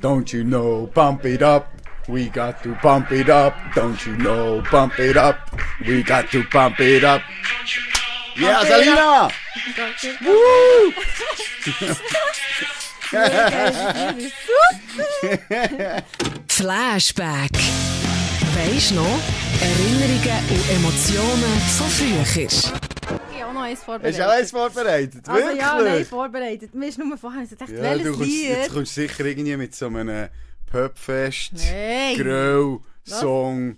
Don't you know, pump it up. We got to pump it up. Don't you know, pump it up. We got to pump it up. Ja, Pump it Salina! Flashback. Weisst noch? Erinnerungen und Emotionen von früher. Noch eins Hast vorbereitet. du auch eins vorbereitet? Also ja, nein, vorbereitet. Mir ist nur vorher dachte, Ja, du welches kommst, Lied? jetzt kommst du sicher irgendwie mit so einem Pubfest, Nein. Grill, Song.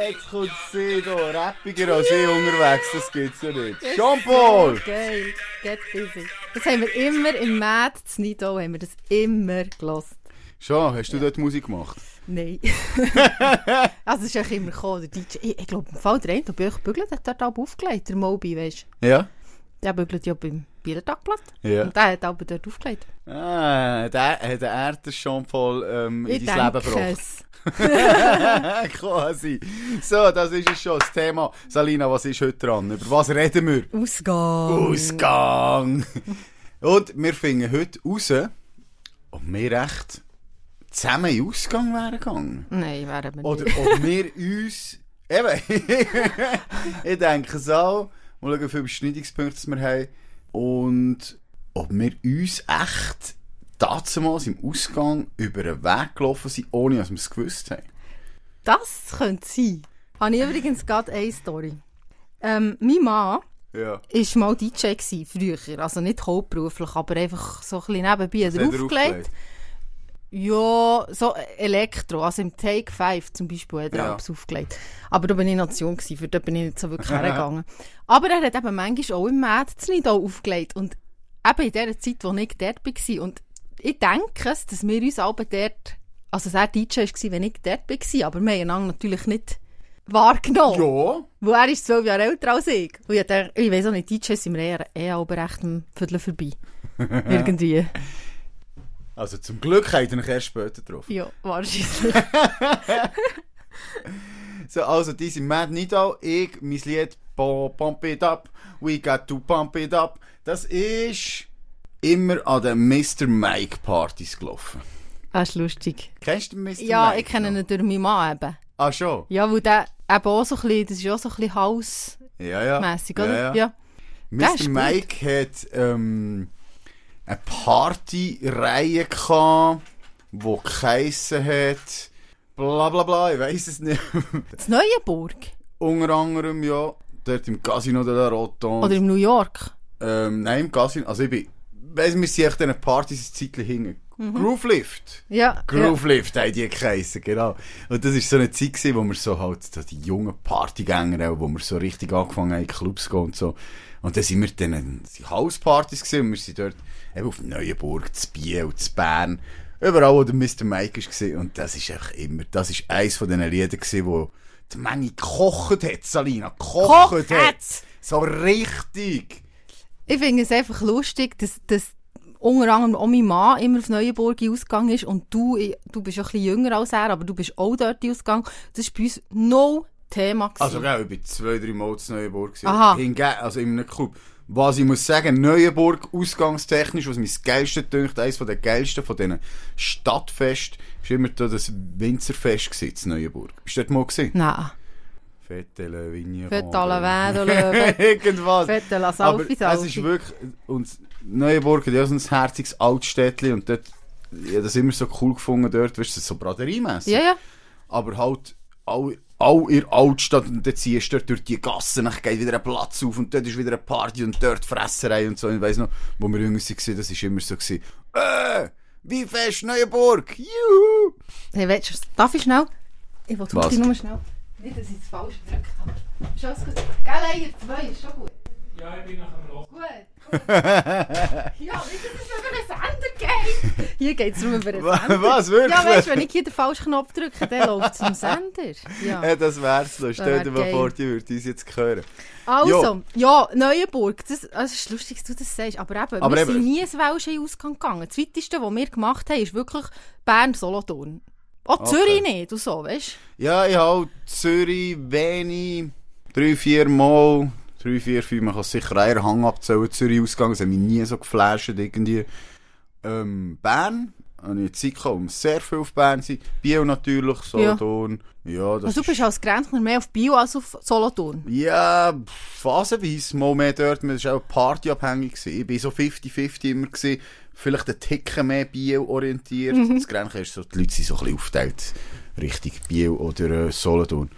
Jetzt kommt sie da, rappiger als ich unterwegs, das gibt's ja nicht. Jean-Paul! Geil, get busy. Das haben wir immer im Mad Nido, haben wir das immer gelost. Schon, hast du dort Musik gemacht? Nein. also ist eigentlich immer gekommen, der DJ. Ich, ich glaube, im Fall der eine, der Bücher bügelt, hat dort auch aufgelegt, der Moby, weißt du. Ja? Der bügelt ja beim Bieler Tagblatt. Ja. Und der hat aber dort aufgelegt. Ah, der, hat er den Jean-Paul ähm, in dein Leben gebracht? Quasi. So, das ist es schon, das Thema. Salina, was ist heute dran? Über was reden wir? Ausgang. Ausgang! Und wir finden heute raus, ob wir echt zusammen in den Ausgang wären gegangen. Nein, wären wir Oder nicht. ob wir uns. Eben, ich denke es auch. Mal schauen, wie viele Beschneidungspunkte wir haben. Und ob wir uns echt damals im Ausgang über einen Weg gelaufen sind, ohne dass wir es gewusst haben. Das könnte sein. Habe ich übrigens gerade eine Story. Ähm, mein Mann Ja. war mal DJ gewesen, früher. Also nicht hauptberuflich, aber einfach so ein bisschen nebenbei. Hat Ja, so Elektro. Also im Take 5 zum Beispiel hat er Ja. alles aufgelegt. Aber da bin ich in Nation gewesen, für da bin ich nicht so wirklich hergegangen. Aber er hat eben manchmal auch im zu Lido aufgelegt. Und eben in der Zeit, wo ich dort war. Und ich denke es, dass wir uns alle dort, also er DJ war, wenn ich dort war, aber wir haben einander natürlich nicht wahrgenommen. Ja. Wo er ist zwölf Jahre älter als ich. Und ich, dachte, ich weiß auch nicht, DJs sind wir eher, eher aber recht am Viertel vorbei. Irgendwie. Also zum Glück habt ihr euch erst später getroffen. Ja, wahrscheinlich. So, also, die sind Mad Nidal, ich, mein Lied Pump It Up, We Got To Pump It Up. Das ist immer an den Mr. Mike Partys gelaufen. Das ist lustig. Kennst du Mr. Ja, Mike? ich kenne noch? ihn durch meinen Mann eben. Ah, schon? Ja, weil der eben auch so ein bisschen, das ist auch so ein bisschen hausmässig, Ja, ja. oder? Ja, ja. Der Mr. ist gut. Mike hat ähm, eine Partyreihe gehabt, die geheissen hat, bla bla bla, ich weiß es nicht. Das Neuenburg. Unter anderem, ja, dort im Casino de la Rotonde. Oder in New York. Ähm, nein, im Casino. Also ich bin, weiss, wir sind echt diesen Partys ein Zeitchen hinten. Groove Lift. Ja. Groove Lift haben die geheissen, genau. Und das war so eine Zeit, gewesen, wo wir so halt, so die jungen Partygänger, auch, wo wir so richtig angefangen haben, in Clubs zu gehen und so. Und dann sind wir dann in Hauspartys gewesen, und wir sind dort eben auf Neuenburg, zu Biel, zu Bern, überall, wo der Mr. Mike war. Und das ist einfach immer, das ist eins von diesen Liedern gewesen, wo die Menge gekocht hat, Salina, gekocht hat. So richtig. Ich finde es einfach lustig, dass, dass unter anderem auch mein Mann immer auf Neuenburg ausgegangen ist und du, du bist ein bisschen jünger als er, aber du bist auch dort ausgegangen. Das war bei uns no Thema. Gewesen. Also, gell, ich bin zwei, drei Mal in Neuenburg. gewesen. Aha. Hingegen, also in einem Club. Was ich muss sagen, Neuenburg, ausgangstechnisch, was das Geilste dünkt, eines den geilsten von diesen Stadtfest, ist immer da das Winzerfest gewesen, in Neuenburg. Bist du dort mal gesehen? Nein. Fette le Vigne. Fette alle Wädele, Irgendwas. Fette la Aber Salfi, es Salfi. ist wirklich, und Neuenburg hat ja so ein herziges Altstädtchen und dort, ich habe das immer so cool gefunden dort, weißt du, so braderiemässig. Ja, ja. aber halt all, all in der Altstadt und dann ziehst du dort durch die Gassen, dann geht wieder ein Platz auf und dort ist wieder eine Party und dort Fresserei und so. Ich weiss noch, wo wir jünger waren, das war immer so, gewesen, äh, wie fest Neuenburg, juhu! Hey, willst du, darf ich schnell? Ich will Was? wirklich nur schnell. Nicht, dass ich das falsch gedrückt habe. Ist alles gut? Gell, Eier 2 ist schon gut. Ja, ich bin nach dem Los. Gut. gut. ja, nicht, dass es über den Sender geht. Hier geht es darum über den Sender. Was, wirklich? Ja, weißt du, wenn ich hier den falschen Knopf drücke, dann läuft es zum Sender. Ja. Ja, das wär's noch. Stell wär dir mal vor, die würde uns jetzt hören. Also, ja, Neuenburg. Das, also, es ist lustig, dass du das sagst. Aber eben, Aber wir eben- sind nie ins Welsche Ausgang gegangen. Das weiteste, was wir gemacht haben, ist wirklich Bern-Solothurn. Auch Okay. Zürich nicht und so, weißt Ja, ich habe Zürich, wenig, drei, vier Mal, 3, 4, 5, man kann sicher einen Hang abzählen, Zürich ausgegangen, das hat mich nie so geflasht irgendwie. Ähm, Bern, habe ich Zeit gehabt, um sehr viel auf Bern zu sein. Bio natürlich, Solothurn. Ja, das Also du bist ist, als Grenzler mehr auf Bio als auf Solothurn. ja, phasenweise, mal mehr dort, man war auch partyabhängig. Gewesen. Ich war so 50-50 immer. Gewesen. Vielleicht ein Ticken mehr Bio orientiert. Mhm. Das Grenchen ist so, die Leute sind so ein bisschen aufgeteilt. Richtig Bio oder äh, Solothurn.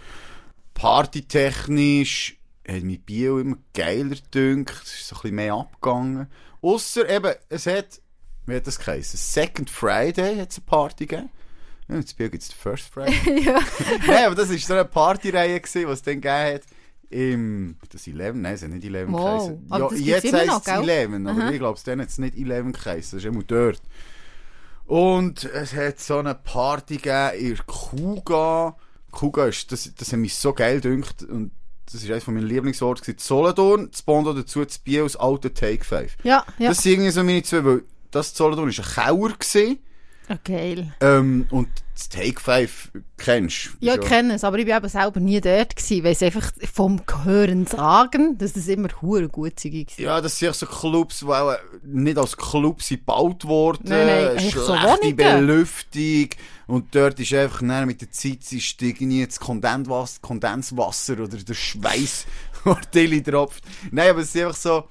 Partytechnisch hat mich Bio immer geiler gedünkt. Es ist so ein bisschen mehr abgegangen. Ausser eben, es hat, wie hat das geheißen? Second Friday hat es eine Party gegeben. Ja, in Bio gibt es First Friday. ja. Nein, aber das war so eine Partyreihe, die es dann gegeben hat. Im, das Eleven? Nein, es hat nicht Eleven Wow. geheißen. Ja, jetzt heisst es gell? Eleven, aber Aha. ich glaube, dann hat es nicht Eleven geheißen. Das ist immer dort. Und es hat so eine Party gegeben in Kuga. Kuga ist, das, das hat mich so geil gedünkt. Und das ist eines von meinen Lieblingsorten. gewesen. Solothurn, das Bondo dazu, das Biel, das alte Take 5. Ja, ja. Das sind irgendwie so meine zwei, weil das Solothurn ist ein Kauer gewesen. Ah, geil. Ähm, und das Take 5 kennst du. Ja, ich kenne es, aber ich war eben selber nie dort gewesen, weil es einfach vom Hören sagen, dass es immer hure gut gewesen. Ja, das sind so Clubs, die auch nicht als Clubs gebaut wurden. Nein, nein, so schlechte Wohnungen. Belüftung. Und dort ist einfach mit der Zeit ist irgendwie das Kondenswasser, Kondenswasser oder der Schweiß, der Tilly tropft. Nein, aber es ist einfach so,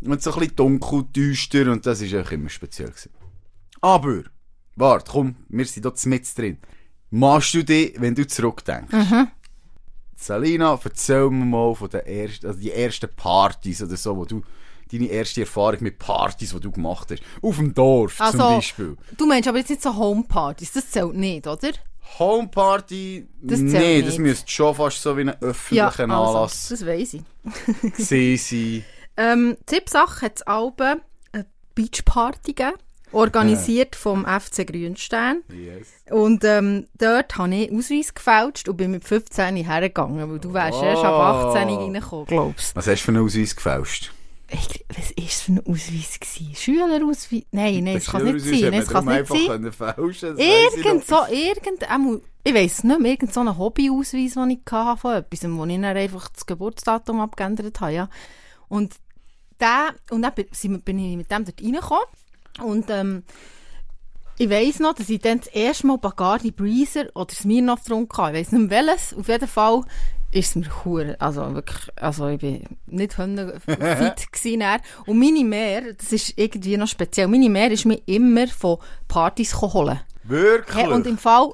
und so ein bisschen dunkel, düster und das ist einfach immer speziell gewesen. Aber, warte, komm, wir sind dort mit drin. Machst du dich, wenn du zurückdenkst? Salina, erzähl mir mal von den ersten, also die ersten Partys oder so, wo du, deine erste Erfahrung mit Partys, die du gemacht hast. Auf dem Dorf Also, zum Beispiel. Du meinst aber jetzt nicht so Homepartys, das zählt nicht, oder? Homeparty, Das nee, nicht. das müsste schon fast so wie ein öffentlicher Anlass also, das weiss ich. gewesen sein. Ähm, Tippsache hat es Alben eine Beachparty gegeben, organisiert vom FC Grünstein. Yes. Und ähm, dort habe ich Ausweis gefälscht und bin mit 15 hergegangen, weil du wärst erst ab 18 reingekommen, glaubst Was hast du für einen Ausweis gefälscht? ich, Was war das für ein Ausweis? Gewesen? Schülerausweis? Nein, nein, das Den kann es nicht sein. Nein, das man kann es nicht einfach sein. fälschen, das Irgend so, irgend, einmal- ich weiss nicht mehr, irgend so einen Hobbyausweis, den ich hatte von etwas, wo ich dann einfach das Geburtsdatum abgeändert habe, ja. Und der, und dann bin ich mit dem dort reingekommen. Und, ähm, ich weiss noch, dass ich dann das erste Mal Bacardi Breezer oder Smirnoff getrunken habe. Ich weiss nicht mehr welches. Auf jeden Fall ist es mir hure, also wirklich, also ich bin nicht fit gewesen. dann. Und meine Mehr, das ist irgendwie noch speziell, meine Mehr ist mir immer von Partys holen. Wirklich? Hey, und im Fall,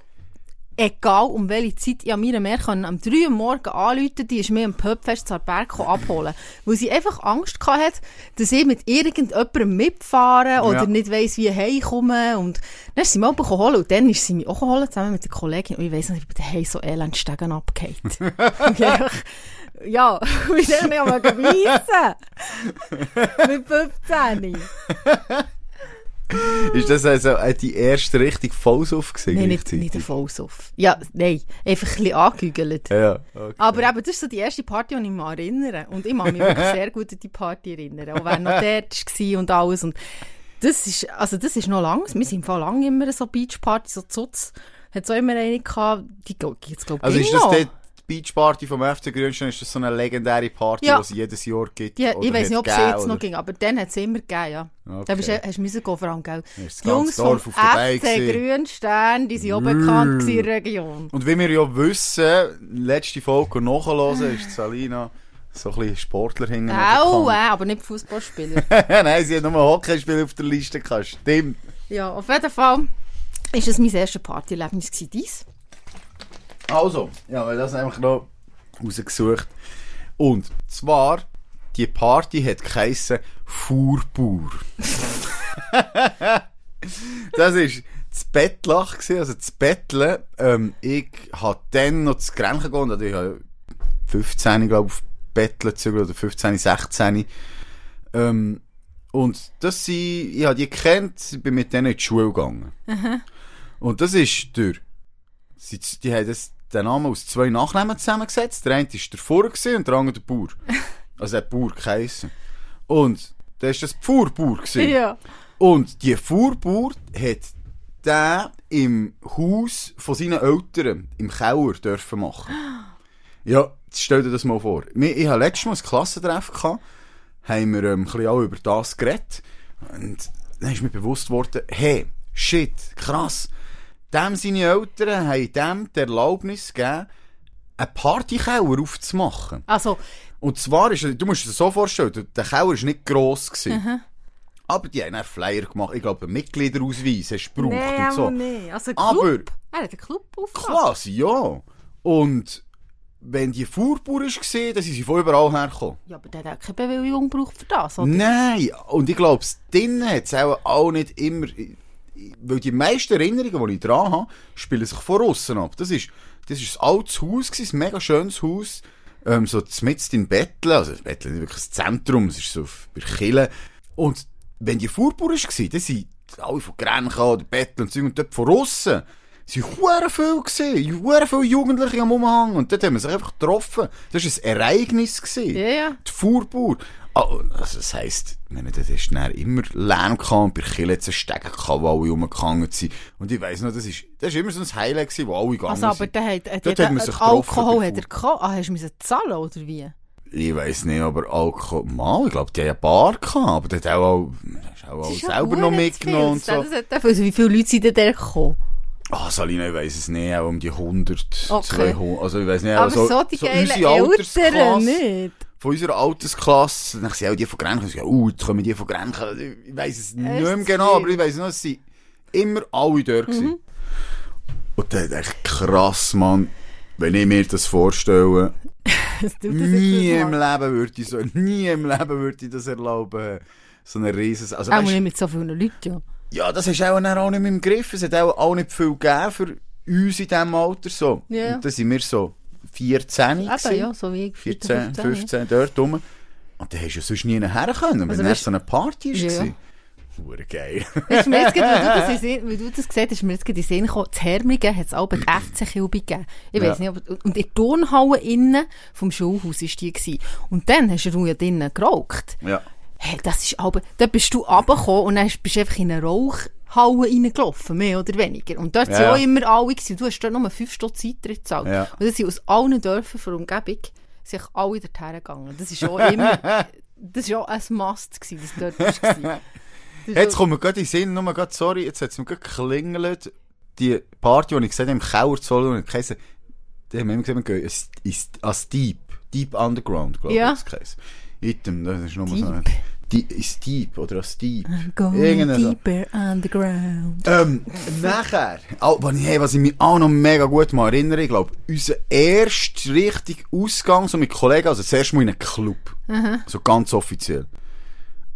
egal um welche Zeit, ich Mehr können am 3 Uhr morgen anrufen, die ist mir am Pubfest zu Berg abholen. Weil sie einfach Angst hatte, dass ich mit irgendjemandem mitfahre oder Ja. nicht weiss, wie ich heimkomme. Und dann ist sie holen und dann ist sie mich auch holen, zusammen mit der Kollegin. Und ich weiss nicht, ich bin daheim so elend Stegen einfach- ja, wie soll ich aber geweissen? mit 15. Ist das also äh, die erste richtig Vollsuff gewesen? Nein, nicht, nicht ein Vollsuff. Ja, nein, einfach ein bisschen angehügelt. Ja, okay. Aber eben, das ist so die erste Party, an die ich mich erinnere. Und ich kann mich wirklich sehr gut an die Party erinnern. Auch wer noch dort war und alles. Und das ist, also das ist noch lang. Wir sind Fall lang immer so Beachpartys, so Zutz. Hat so immer eine gehabt, die gibt es, glaube ich, Also ist das. Die Beachparty vom FC Grünstein, ist das so eine legendäre Party, Ja. die es jedes Jahr gibt? Ja, ich weiß nicht, ob es jetzt noch ging, aber dann hat es immer gegeben, ja. Okay. Da bist hast du müssen gehen, vor allem, gell? Die Jungs vom FC gewesen. Grünstern, die sind auch bekannt in der Region. Und wie wir ja wissen, letzte Folge nachhören, ist Salina so ein bisschen Sportler hinten Au, äh, aber nicht Fußballspieler. Nein, sie hat nur Hockeyspiel auf der Liste gehabt. Stimmt. ja, auf jeden Fall ist es mein erstes Partyerlebnis gewesen, dies. Also, ja, wir haben das einfach noch rausgesucht. Und zwar, die Party hat geheissen Fuhrbauer. das ist das Bettlach gewesen, also das Betteln. Ähm, ich habe dann noch zu Grenchen gegangen, also ich habe 15, glaube ich, auf Betteln gezügelt, oder 15, 16. Ähm, und das sind, ich habe die gekannt, bin mit denen in die Schule gegangen. Und das ist durch, sie, die haben das, den Namen aus zwei Nachnamen zusammengesetzt. Der eine war der gewesen und der andere der Bauer. Also der Bauer geheissen. Und da war das gewesen. Ja. Und die Fuhrbauer hat den im Haus von seinen Eltern, im Keller, dürfen machen. Ja, stell dir das mal vor. Ich hatte letztes Mal ein Klassentreffen, gehabt, haben wir ähm, ein bisschen auch über das geredet. Und dann ist mir bewusst worden, hey, shit, krass. Dem seine Eltern haben dem die Erlaubnis gegeben, einen Partykeller aufzumachen. Also, Und zwar ist, du musst dir das so vorstellen, der- Keller war nicht gross. Gewesen. Aber die haben einen Flyer gemacht, ich glaube, einen Mitgliederausweis hast du gebraucht und so. nicht. Also, Aber- Club. Er hat einen Club aufgemacht. Quasi, ja. Und wenn die Fuhrbuhr war, dann sind sie von überall hergekommen. Ja, aber der hat keine Bewilligung gebraucht für das, oder? Nein, und ich glaube, drinnen hat es auch, auch nicht immer, weil die meisten Erinnerungen, die ich dran habe, spielen sich von außen ab. Das ist, das ist ein altes Haus, gewesen, ein mega schönes Haus, ähm, so mitten in Betteln, also Betteln ist wirklich das Zentrum, es ist so bei Kille. Und wenn die Fuhrbuhr war, dann sind alle von Grenchen oder Betteln und so, und dort von außen, sind hure viel hure viele Jugendliche am Umhang, und dort haben wir sich einfach getroffen. Das war ein Ereignis gewesen. Ja, ja. Die Fuhrbuhr. Ah, also das heisst, ich meine, das ist dann immer Lärm gehabt und bei hat es Stegen gehabt, wo alle rumgegangen sind. Und ich weiss noch, das ist, das ist immer so ein Highlight gewesen, wo alle gegangen Also, aber sind. der hat, hat Dort der, hat man sich Alkohol hat er gehabt. Ah, hast du müssen zahlen, oder wie? Ich weiss nicht, aber Alkohol, mal, ich glaube, die haben eine Bar gehabt, aber der hat auch, auch, auch, Das auch ja selber noch zu mitgenommen und so. Das Also, wie viele Leute sind denn da gekommen? Ah, Salina, ich weiss es nicht, auch um die 100, Okay. 200, also ich weiss nicht, Aber so, so die geilen unsere Eltern nicht. Von unserer Altersklasse, dann sind auch die von Grenchen, ja, uh, jetzt kommen die von Grenchen, ich weiss es nicht mehr Echt genau, aber ich weiss noch, es sind immer alle dort. Mhm. Und dann dachte ich, krass, Mann, wenn ich mir das vorstelle, tut das nie im mal? Leben würde ich so, nie im Leben würde ich das erlauben, so eine riesen, also Auch weißt, nicht mit so vielen Leuten, ja. ja, das ist auch, auch nicht mehr im Griff, es hat auch, auch nicht viel gegeben für uns in diesem Alter, so. Ja. Und dann sind wir so 14 Eben, gewesen. ja, so wie ich. 14, 15, dort rum. Und dann hast du ja sonst nie her können, wenn Also weißt- so eine Party Ja, war. ja. Hure geil. Ist mir jetzt gerade, weil, du Sinn- weil du das gesagt hast, ist mir jetzt gerade in den Sinn gekommen, in Hermligen hat es auch die FC Kilby gegeben. Ich weiss Ja. nicht, aber, und in der Turnhalle innen vom Schulhaus war die. Gewesen. Und dann hast du ja drinnen geraucht. ja. Hey, das ist aber, da bist du runtergekommen und dann bist du einfach in eine Rauchhalle reingelaufen, mehr oder weniger. Und dort Ja. sind auch immer alle gewesen. Du hast dort nur 5 Stunden Eintritt gezahlt. Ja. Und das sind aus allen Dörfern der Umgebung sich alle dorthin gegangen. Das ist auch immer, das ist auch ein Must gewesen, dass du dort warst. Jetzt kommt mir gerade in den Sinn, nur gerade, sorry, jetzt hat es mir gerade geklingelt. Die Party, die ich gesehen habe, im Solothurn, und geheißen, die haben immer gesagt, wir gehen als Deep. Deep Underground, glaube ich, Ja. das geheißen. Item, das ist nochmal so ein... Die, ist Deep, oder als Deep. Going Irgendein so. deeper underground. Ähm, nachher, oh, was, ich, hey, was ich mich auch noch mega gut mal erinnere, ich glaube, unser erster richtig Ausgang so mit Kollegen, also das erste Mal in einem Club. So ganz offiziell.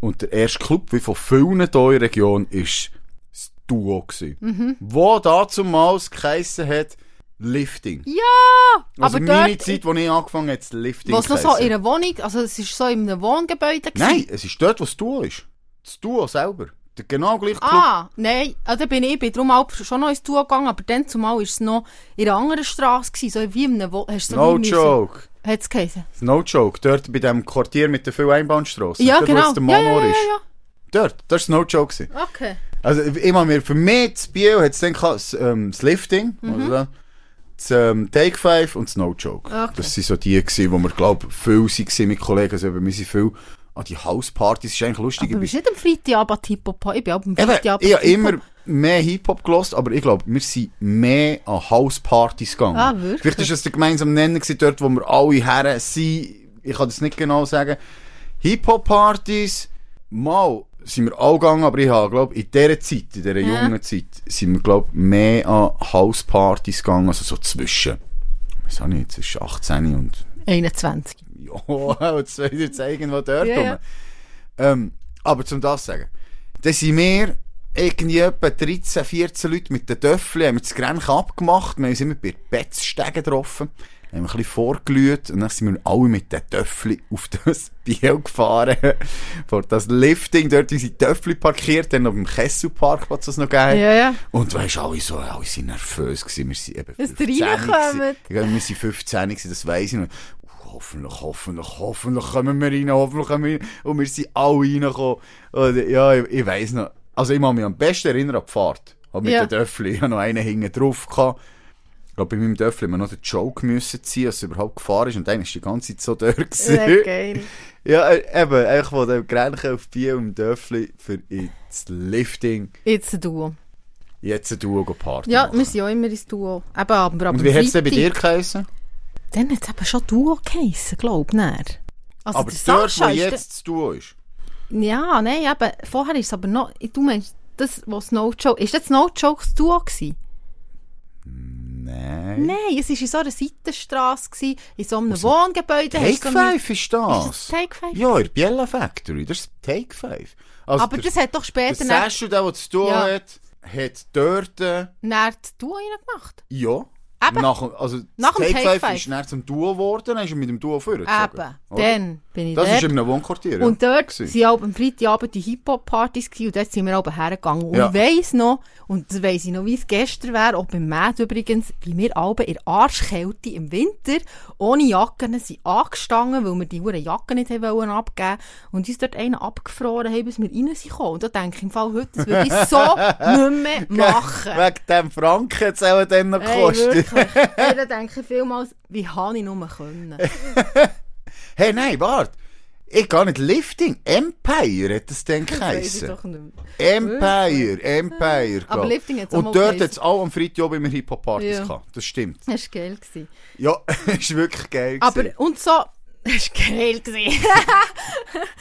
Und der erste Club, wie von vielen hier in der Region, ist das Duo gewesen. Wo dazumals geheissen hat, Lifting. Ja! Also aber meine dort, Zeit, wo ich angefangen habe, hat es Lifting was noch so in einer Wohnung, also es ist so in einem Wohngebäude gewesen. Nein, es ist dort, wo das Duo ist. Das Duo selber. Der genau gleiche Club. Ah, nein, ah, da bin ich, bin darum auch schon noch ins Tour gegangen, aber dann zumal war es noch in einer anderen Straße, gewesen, so wie in einem, Wo du so No joke. Hat's geheißen? No joke. Dort bei dem Quartier mit den vielen Einbahnstrassen. Ja, dort, Wo genau. jetzt der Ja, ja, ja, ist. ja, Dort. Das war no joke. Gewesen. Okay. Also, ich meine, für mich, das Bio hat es dann ähm, das Lifting, also, das ähm, Take Five und das No Joke. Okay. Das sind so die gewesen, wo wir, glaube ich, viel waren mit Kollegen. Also, wir sind viel an die Hauspartys. Ist eigentlich lustig. Aber bist nicht am Freitagabend Hip-Hop? Ich bin am Eben, Freitagabend ich habe immer mehr Hip-Hop gelost, aber ich glaube, wir sind mehr an Hauspartys gegangen. Ah, wirklich? Vielleicht ist das der gemeinsame Nenner gewesen, dort, wo wir alle her sind. Ich kann das nicht genau sagen. Hip-Hop-Partys, mal sind wir auch gegangen, aber ich habe, glaube in dieser Zeit, in dieser Ja. jungen Zeit, sind wir, glaube mehr an Hauspartys gegangen, also so zwischen, was habe ich, zwischen 18 und 21. ja, ich jetzt irgendwo dort Ja, ja. Ähm, aber zum das zu sagen, dann sind wir irgendwie etwa 13, 14 Leute mit den Töffeln, haben wir das Grenchen abgemacht, wir sind immer bei Betzstegen getroffen, haben ein bisschen vorgelüht und dann sind wir alle mit den Töffeln auf das Biel gefahren, vor das Lifting, dort unsere Töffel parkiert, dann auf dem Kesselparkplatz, was noch gegeben Ja, ja. und weißt du, alle so, alle sind nervös gewesen. Wir sind eben Dass 15 ihr reinkommt. gewesen. Wir sind 15 gewesen, das weiss ich noch. Hoffentlich, hoffentlich, hoffentlich kommen wir rein, hoffentlich kommen wir rein. Und wir sind alle reingekommen. Und, ja, ich, ich weiss noch. Also ich kann mich am besten erinnern an die Fahrt. Hab mit Ja. den Töffel. Ich hatte noch einen hinten drauf. Gehabt. Ich glaube, bei meinem Dörfli wir noch den Joke müssen ziehen, dass es überhaupt gefahren ist. Und dann war die ganze Zeit so da. gewesen. Geil. Ja, äh, eben, eigentlich von dem Grenchen auf Biel im Dörfli für ins Lifting Jetzt ein Duo. jetzt ein Duo Party Ja, machen. wir sind ja immer ins Duo. Eben, aber ab Und wie hat es denn bei dir geheißen? Dann hat es eben schon Duo geheissen, glaube ich. Also Aber dort, wo jetzt das Duo ist. Ja, nein, eben, vorher ist es aber noch... Du meinst, das, was No Joke... Ist das No Joke das Duo gewesen? Nein. Nein, es war in so einer Seitenstrasse, gewesen, in so einem Wohngebäude. hast Take so Five ist das. Ist das Take Five? Ja, in der Biella Factory. Das ist Take Five. Also aber der, das hat doch der später nach, Session, der, der das Duo Ja. hat, hat dort... Äh, nach das Duo reingemacht. ja. Eben. Nach, also Nach das dem Take, Take Five Five. ist dann zum Duo geworden, dann ist er mit dem Duo vorgezogen. Eben, dann bin ich Das dort. ist in einem Wohnquartier, ja. Und dort waren auch am Freitagabend die Hip-Hop-Partys und dort sind wir auch hergegangen. Und Ja. ich weiss noch, und das weiss ich noch, wie es gestern wäre, auch beim Mad übrigens, wie wir alle in Arschkälte im Winter ohne Jacken sind angestanden, weil wir die hure Jacken nicht wollen abgeben und uns dort einen abgefroren haben, bis wir rein sind. Und da denke ich im Fall heute, das würde ich so nicht mehr machen. Wegen dem Franken auch dann noch Hey, gekostet. wirklich. Da denke ich vielmals, wie habe ich nur können? Hey, nein, warte. Ich gar nicht Lifting. Empire hat das dann Das ich mehr. Empire, Empire. Aber glaub. Lifting auch mal Und dort hat es auch am Freitag immer Hip-Hop-Partys Ja. gehabt. Das stimmt. Das war geil. Gewesen. Ja, ist wirklich geil. Aber, gewesen. und so, das war geil. Gewesen.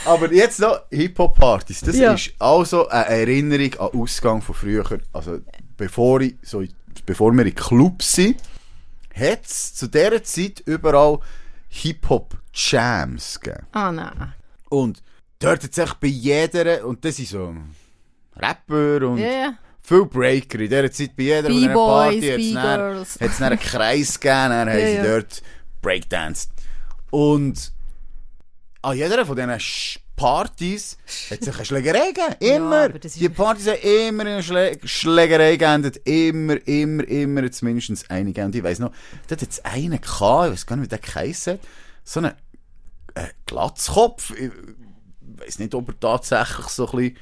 Aber jetzt noch Hip-Hop-Partys. Das Ja. ist also eine Erinnerung an Ausgang von früher. Also, bevor, ich, so, bevor wir in Clubs sind, hat es zu dieser Zeit überall Hip-Hop-Jams gegeben. ah, nein. Und dort hat es bei jeder, und das sind so Rapper und Ja, ja. viel Breaker. In dieser Zeit bei jeder B-Boys, Party hat es dann, einen Kreis gegeben, dann haben Ja, sie dort Breakdanced. Und an jeder von diesen Partys hat sich eine Schlägerei gegeben. Immer. ist- Die Partys haben immer in einer Schlä Schlägerei geendet. Immer, immer, immer jetzt mindestens eine gegeben. Und ich weiss noch, dort hat es einen gehabt, ich weiss gar nicht, wie der geheissen. So einen äh, Glatzkopf. Ich weiss nicht, ob er tatsächlich so ein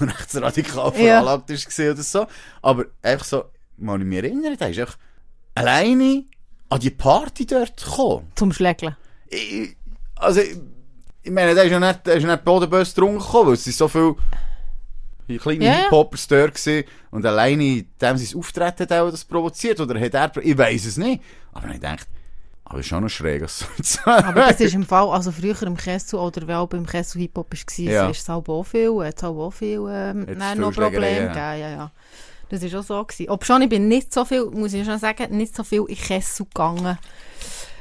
bisschen rechtsradikal Ja. veranlagt ist gewesen oder so. Aber einfach so, mal ich mich erinnere, der ist einfach alleine an die Party dort gekommen. Zum Schlägeln. Ich, also, ich, meine, der ist ja nicht, der ist ja nicht bodenbös drunter gekommen, weil es sind so viele kleine ja. Hip-Hoppers dort gewesen und alleine dem sein Auftreten hat auch das provoziert, oder hat er, ich weiss es nicht. Aber ich denke, aber ist schon noch schräg? Aber das ist im Fall, also früher im Kessel oder wenn auch beim Kessel Hip-Hop war, Ja. ist es halt auch viel, hat auch viel, ähm, nein, noch Probleme gegeben, ja, ja. Das ist auch so gewesen. Ob schon, ich bin nicht so viel, muss ich schon sagen, nicht so viel in Kessel gegangen,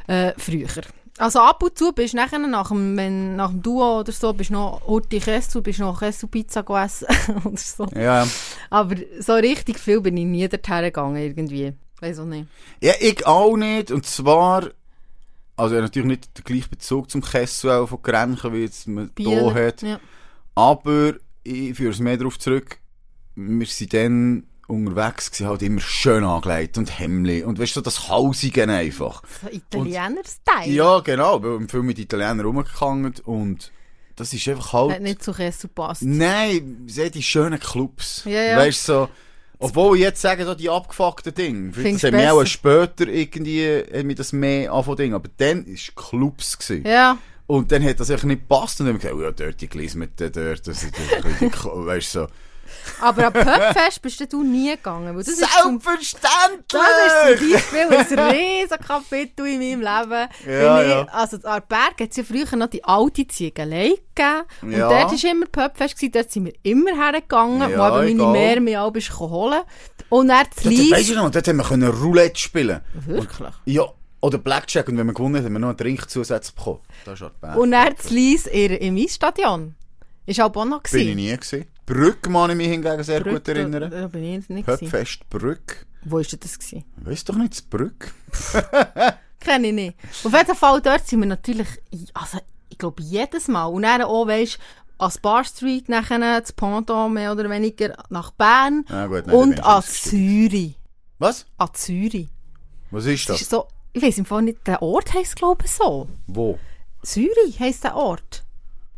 äh, früher. Also ab und zu bist du nachher nach dem, wenn, nach dem Duo oder so, bist du noch Horti Kessel, bist du noch Kessel-Pizza gegessen oder so. Ja, Aber so richtig viel bin ich nie dorthin gegangen, irgendwie. Weiß auch nicht. ja, ich auch nicht, und zwar, also hat natürlich nicht den gleichen Bezug zum Kessel von Grenchen, wie jetzt man hier hat. Ja. Aber ich führe es mehr darauf zurück, wir sind dann unterwegs gewesen, halt immer schön angelegt und Hemli und weißt du, so das Hausige einfach. So Italiener-Style. Ja, genau, weil wir viel mit Italienern rumgegangen und das ist einfach halt... Hat nicht zu Kessel gepasst. Nein, seht die schönen Clubs. Ja, ja. Weißt du, so... Obwohl ich jetzt sage, so die abgefuckten Dinge. Das Findest hat du mich auch später irgendwie, mich das mehr angefangen Ding. Aber dann war es Clubs. Gewesen. Ja. Und dann hat das einfach nicht gepasst. Und dann haben wir gesagt, oh ja, dort die der dort. Das ist weißt du, so. Aber am Pubfest bist du nie gegangen. Weil das ist zum, Selbstverständlich! das ist zum Beispiel ein riesen Kapitel in meinem Leben. Ja, ich, ja. Also an Berg hat es ja früher noch die alte Ziegelei gegeben. Und Ja. dort war immer. Gewesen. Dort sind wir immer hergegangen, Ja, wo eben meine. Mehr mich auch holen Und dann das Lies. du noch, dort haben wir Roulette spielen Wirklich? Ja, oder Blackjack. Und wenn wir gewonnen haben, haben wir noch einen Drink zusätzlich bekommen. Das ist. Und dann das Lies im Eisstadion. Ist auch noch Bin ich gewesen. nie gesehen. Brück kann ich mich hingegen sehr gut Brück, erinnern. Da, da bin ich nicht gewesen. Pöpfest Brück. Wo war das? Gewesen? Weiss doch nicht, das Brück. Kenne ich nicht. Auf jeden Fall, dort sind wir natürlich, also, ich glaube, jedes Mal. Und dann auch, weisst als Bar Street, nachher das Pendant mehr oder weniger nach Bern. Ah, gut, nein, und an Zürich. Was? An Zürich. Was ist Das das? ist so, ich weiß im Fall nicht, der Ort heisst, glaube ich, so. Wo? Zürich heisst der Ort.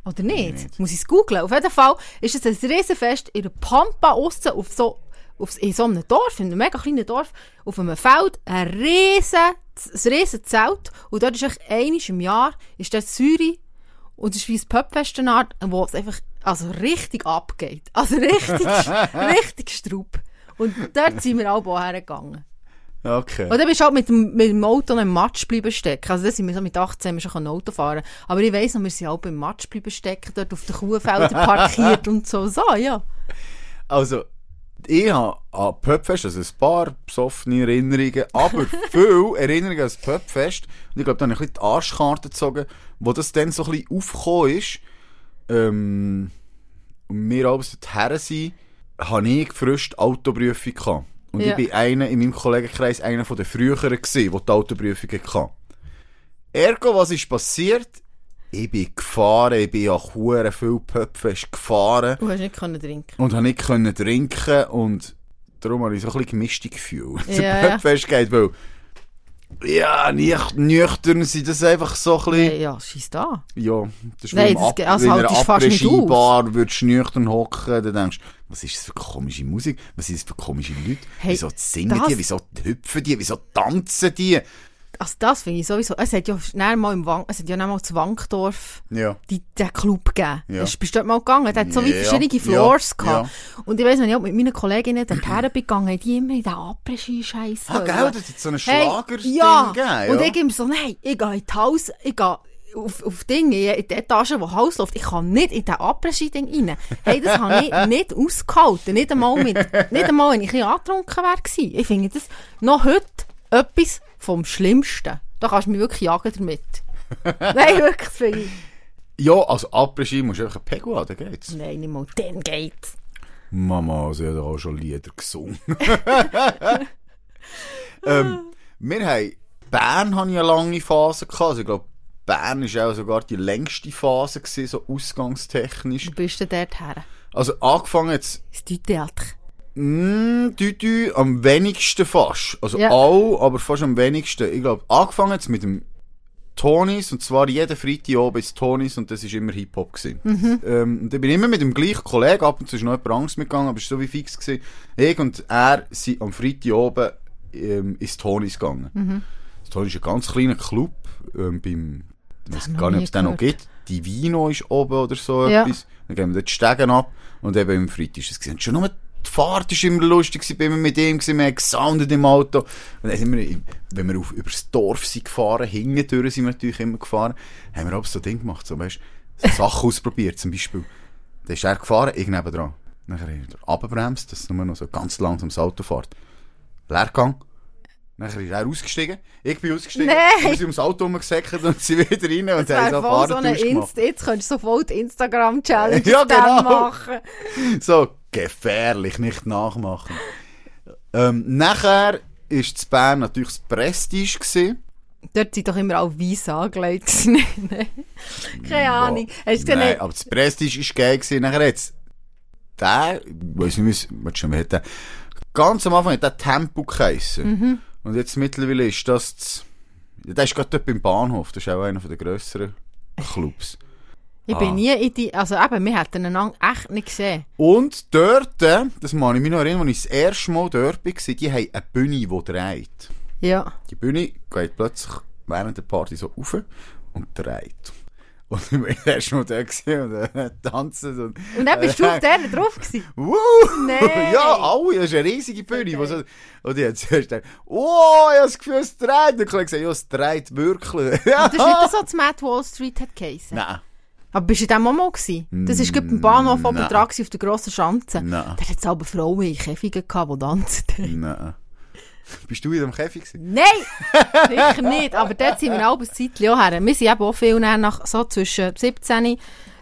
Oder nicht? nicht. Muss ich es googlen? Auf jeden Fall ist es ein Riesenfest in der Pampa aussen auf so auf, in so einem Dorf, in einem mega kleinen Dorf, auf einem Feld, ein riesen, ein riesen Zelt. Und dort ist echt einmal im Jahr, ist dort Säure und es ist wie ein eine Art, wo es einfach, also richtig abgeht. Also richtig, richtig Straub. Und dort sind wir alle auch hergegangen. Okay. Und dann bist du halt mit dem, mit dem Auto noch im Matsch bleiben stecken. Also, das sind wir so mit 18 wir schon Auto fahren. Aber ich weiss noch, wir sind auch beim Matsch bleiben stecken, dort auf den Kuhfeldern parkiert und so. So, ja. Also, ich habe an Pubfest, also ein paar besoffene Erinnerungen, aber viele Erinnerungen an das Pubfest. Und ich glaube, da habe ich ein bisschen die Arschkarte gezogen, wo das dann so ein bisschen aufgekommen ist. Ähm, und wir abends dorthin sind, habe ich frisch die Autoprüfung gehabt. Und Ja. ich bin einer in meinem Kollegenkreis, einer von den früheren gewesen, der die Autoprüfung hatte. Ergo, was ist passiert? Ich bin gefahren, ich bin ja hure viel Pubfest gefahren Du hast nicht können trinken. und habe nicht können trinken und darum habe ich so ein bisschen gemischte Gefühle Ja. Pubfest geht, weil ja, nicht nüchtern sind das einfach so ein bisschen, Hey, ja, scheiß da. ja, das ist Nein, wie das Ab also wenn halt, fährst du nicht aus. Würdest du nüchtern hocken, dann denkst du, was ist das für komische Musik, was sind das für komische Leute, Hey, wieso singen das- die, wieso hüpfen die, wieso tanzen die? Also, das finde ich sowieso. Es hat ja schnell mal im Wank, es hat ja mal zu Wankdorf Ja. die, den Club gegeben. Ja. Bist du dort mal gegangen? Der hat so wie Ja, verschiedene ja, Floors gehabt. ja. Und ich weiss, wenn ich auch mit meinen Kolleginnen dorthin bin gegangen, die immer in den Après-Ski-Scheiß. Ah, gell, das hat so einen Hey, Schlager-Ding ja. gegeben, Und ja. ich immer so, nein, ich gehe in die Haus, ich gehe auf, auf Dinge, in die Etage, wo Haus läuft. Ich kann nicht in den Après-Ski-Ding rein. Hey, das habe ich nicht ausgehalten. Nicht einmal mit, nicht einmal, wenn ich ein angetrunken wäre. Ich finde das noch heute etwas vom Schlimmsten. Da kannst du mich wirklich jagen damit. nein, wirklich, finde ich. Ja, also Après-Ski musst du einfach einen Pegel haben, dann geht's. Nein, nicht mal, dann geht's. Mama, ich habe auch schon Lieder gesungen. ähm, wir haben, Bern hatte ich eine lange Phase gehabt. Also ich glaube, Bern war auch sogar die längste Phase gewesen, so ausgangstechnisch. Wo bist du denn dort her? Also angefangen jetzt, Das Theater. mh, du, du, am wenigsten fast. Also Ja. auch, aber fast am wenigsten. Ich glaube, angefangen jetzt mit dem Tonis, und zwar jeden Freitag oben ist Tonis, und das war immer Hip-Hop. gewesen. Ähm, und ich bin immer mit dem gleichen Kollegen, ab und zu ist noch jemand anderes mitgegangen, aber es war so wie fix. Gewesen. Ich und er sind am Freitag oben ähm, ins Tonis gegangen. Das Tonis ist ein ganz kleiner Club, ähm, beim, ich weiß ich gar nicht, ob es den noch gibt. Die Vino ist oben oder so Ja. etwas. Dann gehen wir dort die Stegen ab und eben im Freitag ist es gesehen. Schon nur die Fahrt ist immer lustig, bin immer mit ihm, wir haben gesoundet im Auto. Und dann sind wir, wenn wir auf, übers Dorf sind gefahren, hinten durch sind wir natürlich immer gefahren, haben wir auch so Ding gemacht, so, weißt, so Sachen ausprobiert, zum Beispiel. Dann ist er gefahren, ich nebendran. Dann hat er abgebremst, dass nur noch so ganz langsam das Auto fährt. Leergang. Dann ist er ausgestiegen, ich bin ausgestiegen, Nein! wir sind ums Auto rumgesäckert und sind wieder rein und Das haben so so eine. Inst Jetzt könntest du sofort Instagram-Challenge Ja, genau. machen. So, gefährlich, nicht nachmachen. ähm, nachher ist zu Bern natürlich das Prestige gewesen. Dort sind doch immer auch weiss angelegt. Keine Ahnung. Hast du Nein, nicht? aber das Prestige ist geil gewesen. Nachher jetzt, der, ich weiss nicht, was schon, hat der, ganz am Anfang hat der Tempo geheissen. Mhm. Und jetzt mittlerweile ist das, das ja, der ist gerade dort beim Bahnhof, das ist auch einer der grösseren Clubs. Ich Ah. bin nie in die, also eben, wir hätten einander echt nicht gesehen. Und dort, das kann ich mich noch erinnern, als ich das erste Mal dort war, die haben eine Bühne, die dreht. Ja. Die Bühne geht plötzlich während der Party so rauf und dreht. Und ich war das erste Mal da gewesen und äh, tanzen und... Und dann bist du auf der drauf gewesen. Wuh! Nein. Ja, alle, das ist eine riesige Bühne. wo so, und ich habe zuerst gedacht, oh, ich habe das Gefühl, es dreht. Und ich habe gesagt, ja, es dreht wirklich. Ja. Das ist nicht so, dass Matt Wall Street hat geheissen. Nein, Aber bist du in auch mal gewesen? Das war gerade beim Bahnhof oben dran auf der grossen Schanze. Nein. Da hat es aber Frauen in Käfigen gehabt, die tanzen. nein. Bist du in dem Käfig gewesen? Nein! Sicher nicht. Aber dort sind wir auch ein Zeitchen auch her. Wir sind eben auch viel nach, so zwischen 17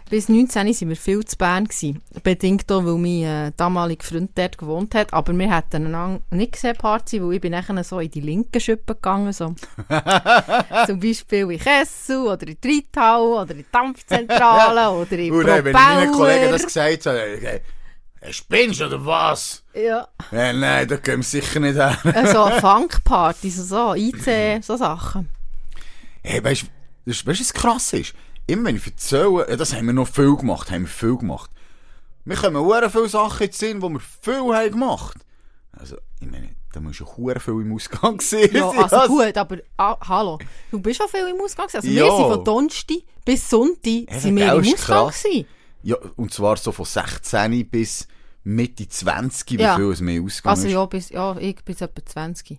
bis 19 sind wir viel zu Bern gewesen. Bedingt auch, weil mein äh, damaliger Freund dort gewohnt hat. Aber wir hätten einander nicht gesehen, Party, weil ich bin nachher so in die linken Schippe gegangen. So. Zum Beispiel in Kessel oder in Reithau oder in die Dampfzentrale oder in Und dann, wenn ich meinen Kollegen das gesagt habe, hey, spinnst oder was? Ja. Ja, nein, da gehen wir sicher nicht her. Also Funkpartys, so, so IC, so Sachen. Hey, weißt du, was krass ist? Immer wenn ich erzähle, ja, das haben wir noch viel gemacht, haben wir viel gemacht. Wir kommen sehr viele Sachen in den Sinn, die wir viel haben gemacht. Also, ich meine, da musst du ja viel im Ausgang sehen. Ja, also gut, aber ah, hallo, du bist schon viel im Ausgang gewesen. Also Ja. wir sind von Donnerstag bis Sonntag Eben, sind wir im Ausgang gewesen. Ja, und zwar so von 16 bis Mitte 20, wie Ja. viel es mehr Ausgang Also ist. ja, bis, ja, ich bis etwa 20.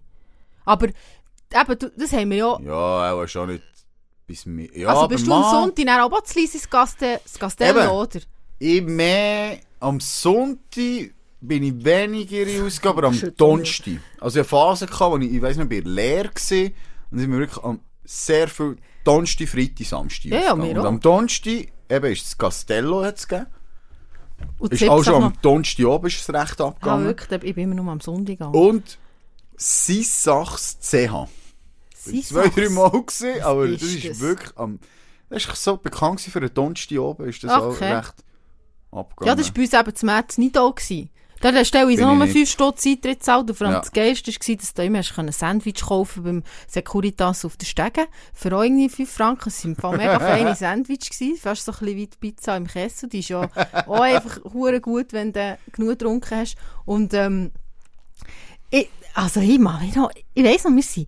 Aber eben, das haben wir ja... Ja, auch schon nicht bis mehr. Ja, also aber bist du am Sonntag dann auch zu Lisis Eben. Castello, oder? Ich mehr am Sonntag bin ich weniger in aber am Donnerstag. Also ich hatte eine Phase, gehabt, wo ich, ich weiss nicht, ich war leer gewesen, und sind wir wirklich am sehr viel Donnerstag, Freitag, Samstag Ja, ja, ausgegangen. Und am Donnerstag eben ist das Castello hat's gegeben. Und Ist auch schon am Donnerstag oben ist es recht Ah, abgegangen. wirklich, ich bin immer nur am Sonntag gegangen. und Sissachs CH. Sie Zwei, drei Mal gesehen, aber ist das ist das? wirklich am... Das ist so bekannt für einen Donnerstag oben, ist das Okay. auch recht abgegangen. Ja, das war bei uns eben zum März nicht da. Gewesen. Da hast du Bin so nur ich 5 Stutz Eintritt gezahlt. Und vor allem Ja. das Geilste war, dass du immer können Sandwich kaufen beim Securitas auf der Stege. Für auch irgendwie 5 Franken. Waren im Fall mega feine Sandwich. Gewesen. Fast so ein bisschen wie die Pizza im Kessel. Die ist ja auch einfach gut, wenn du genug getrunken hast. Und, ähm, ich, also ich, mich noch, ich weiss noch, wir sind,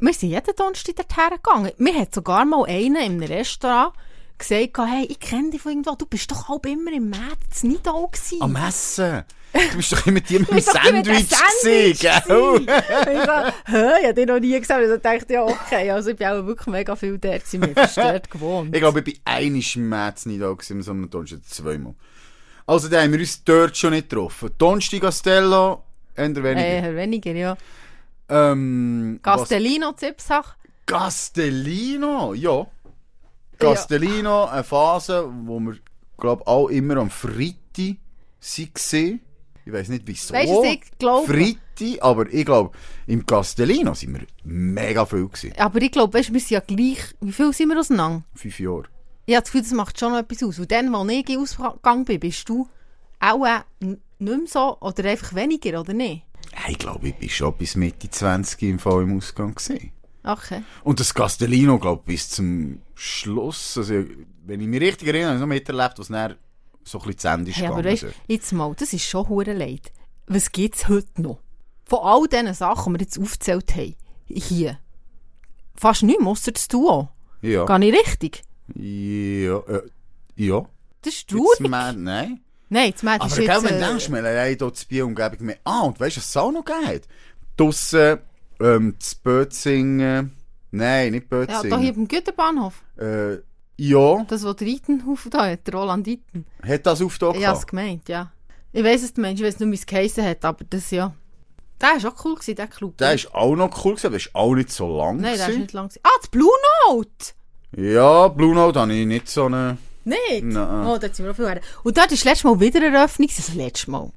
wir sind jeden Donnerstag dorthin gegangen. Mir hat sogar mal einer in einem Restaurant gesagt, hey, ich kenne dich von irgendwo, du bist doch halb immer im März nicht da gewesen. Am Essen. Du bist doch immer die mit dem Sandwich gewesen, gell? ich ich hab dich noch nie gesehen. Und dann dachte ich, ja, okay, also ich bin auch wirklich mega viel dort, gewesen. haben dort gewohnt. Ich glaube, ich bin einmal im März nicht da gewesen, so einem Donnerstag, zweimal. Also, da haben wir uns dort schon nicht getroffen. Donnerstag Castello, eher weniger. Äh, weniger, ja. Ähm, Castellino, Zipsach. Castellino, ja. Castellino, eine Phase, wo wir, glaube auch immer am Freitag waren. Ich weiß nicht wieso. Weisst du, ich glaube- Freitag, aber ich glaube, im Castellino sind wir mega viel gewesen. Aber ich glaube, weißt, wir sind ja gleich, wie viel sind wir auseinander? Fünf Jahre. Ich habe das Gefühl, das macht schon noch etwas aus. Und dann, als ich Ausgang bin, bist du auch äh, nicht mehr so oder einfach weniger, oder nicht? Ja, Ich glaube, ich bin schon bis Mitte 20 im Fall im Ausgang gewesen. Okay. Und das Castellino, glaube ich, bis zum Schluss, also, wenn ich mich richtig erinnere, habe ich noch miterlebt, was dann so ein bisschen zu Ende ist Hey, aber weißt, jetzt mal, das ist schon hure leid. Was gibt es heute noch? Von all diesen Sachen, die wir jetzt aufgezählt haben, hier, fast nichts, ausser das Duo. Ja. Gar nicht richtig. Ja, äh, ja. Das ist Jetzt traurig. Mad- Nein. Nein, das Mädchen Aber ist jetzt... wenn du Äh, denkst, wir haben dort zu Biel Umgebung mehr. Ah, und weißt du, was es auch noch geht? Draussen, ähm, zu Bötzingen. Nein, nicht ja, da hier beim Güterbahnhof. äh, ja, Das, was der Itenhof da hat, der Roland Iten. hat das aufgetaucht? Ich habe es gemeint, ja. Ich weiss es, der Mensch, ich weiss nicht, wie es geheissen hat, aber das ja. Der war auch cool, gewesen, der Club. Der ist auch noch cool gewesen, aber ist auch nicht so lang Nein, der ist gewesen. nicht lang. gewesen. Ah, das Blue Note! Ja, Blue Note habe ich nicht so eine... Nicht? Nein. Oh, da sind wir noch viel her. Und dort ist letztes Mal wieder eine Eröffnung. Das letzte Mal.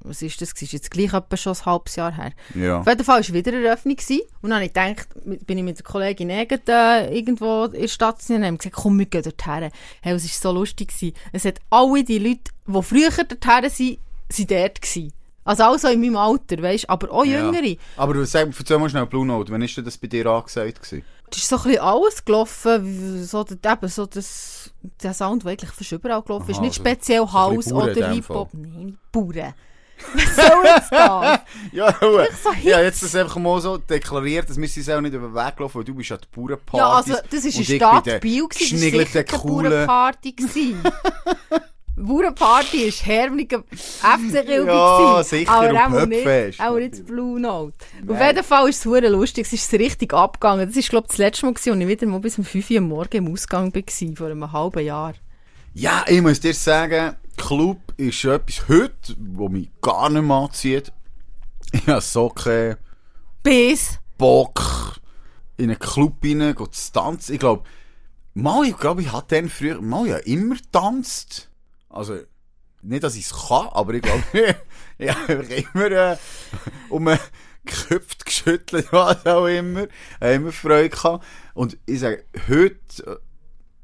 Was ist das? Ist jetzt gleich etwa schon ein halbes Jahr her. Ja. Auf jeden Fall war wieder eine Eröffnung. Gewesen. Und dann habe ich gedacht, bin ich mit der Kollegin Egget, äh, irgendwo in der Stadt und haben gesagt, komm, wir gehen dorthin. Hey, es war so lustig. Gewesen. Es hat alle die Leute, die früher dorthin sind, sind dort gewesen. Also auch so in meinem Alter, weißt aber auch jüngere. Ja. Aber du sag, erzähl mal schnell Blue Note. Wann ist denn das bei dir angesagt gewesen? Es ist so ein bisschen alles gelaufen, so, der, eben so das, der Sound, der eigentlich fast überall gelaufen ist. Nicht also speziell so House in oder Hip-Hop. Nein, Bauern. Was soll jetzt das? Ja, Ruhe. so ja, jetzt das einfach mal so deklariert, dass wir sie auch nicht über den Weg gelaufen, weil du bist an die Bauernpartys. ja, also, das war eine Stadt Biel, gewesen, das war sicher coole- Bauernparty. gewesen. Bauernparty war Hermliger FC Kilby. Ja, sicher, Aber auch nicht, auch nicht das Blue Note. Auf Nein. jeden Fall ist es hure lustig, es ist richtig abgegangen. Das war, glaube ich, das letzte Mal, als ich wieder mal bis um 5 Uhr am Morgen im Ausgang war, vor einem halben Jahr. Ja, ich muss dir sagen, Club ist etwas heute, wo mich gar nicht mehr anzieht. Ich habe so keinen Bis... Bock, in einen Club rein zu tanzen. Ich glaube, mal, ich glaube, ich habe dann früher, mal ja immer getanzt. Also, nicht, dass ich es kann, aber ich glaube, ich habe immer äh, um einen Köpf geschüttelt, was auch immer. Ich habe immer Freude gehabt. Und ich sage, heute,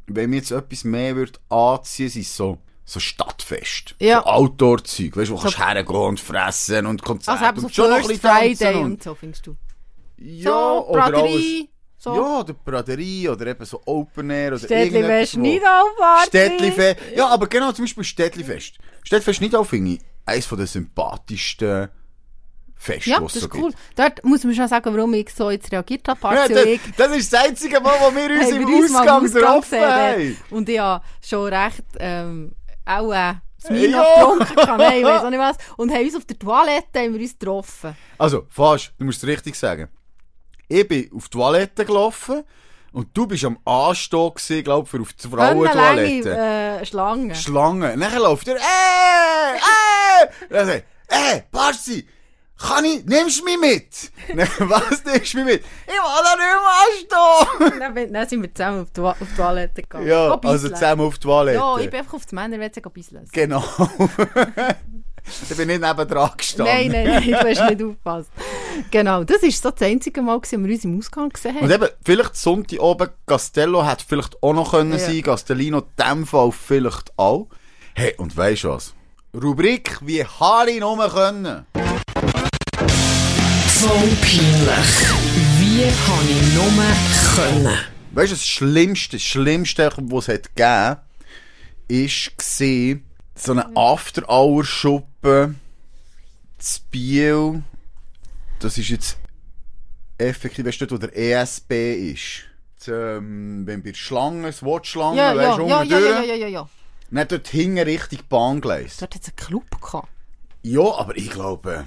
wenn mir jetzt etwas mehr würde anziehen, sind es so, so Stadtfest. Ja. So Outdoor-Zeug. Weißt du, wo kannst du hergehen und fressen und Konzerte Also eben so und schon noch ein First bisschen Friday und- und so, findest du? ja, so, oder alles. So. Ja, oder Braderie oder eben so Open Air oder Städtli irgendetwas, wärst wo- nicht auf Städtlifest. Ja, aber genau, zum Beispiel Städtlifest. Städtlifest nicht finde ich eines der sympathischsten Fest, Ja, das ist so cool. gibt. Dort muss man schon sagen, warum ich so jetzt reagiert habe. Ja, das, und das ist das einzige Mal, wo wir uns haben im Ausgang getroffen haben. Und ich habe schon recht, ähm, auch, äh, das Ja. Wein getrunken, gehabt. nein, ich weiss auch nicht was. Und haben uns auf der Toilette haben wir uns getroffen. Also, fast, du musst es richtig sagen. Ich bin auf die Toilette gelaufen und du bist am Anstehen gewesen, glaub für auf die Frauentoilette. Lange, äh, Schlange. Schlange. Nachher läuft er, äh, äh, dann sagt äh, Barsi, kann ich, nimmst du mich mit? Dann, was nimmst du mich mit? Ich will da nicht mehr anstehen. dann, sind wir zusammen auf die, auf die Toilette gegangen. Ja, Go also zusammen auf die Toilette. Ja, ich bin einfach auf das Männer-WC gebisselt. Genau. ich bin nicht nebendran Nein, gestanden. nein, nein, du hast nicht aufgepasst. Genau, das war so das einzige Mal, gewesen, wo wir uns im Ausgang gesehen haben. Und eben, vielleicht Sonntag oben, Castello hätte vielleicht auch noch können Ja. sein, Castellino in dem Fall vielleicht auch. Hey, und weisst du was? Rubrik, wie Harry nur können. Voll peinlich. Wie habe ich nur können? Weißt du, das Schlimmste, das Schlimmste, was es hat gegeben, ist gesehen, so eine After-Hour-Schuppe zu Biel. Das ist jetzt effektiv, weißt du, dort, wo der ESB ist. Das, ähm, wenn bei der Schlange, das Wortschlange, ja, ja, weißt du, ja, ja, ja, ja, ja, ja. Nicht dort hinten Richtung Bahngleis. Dort hat es einen Club gehabt. Ja, aber ich glaube,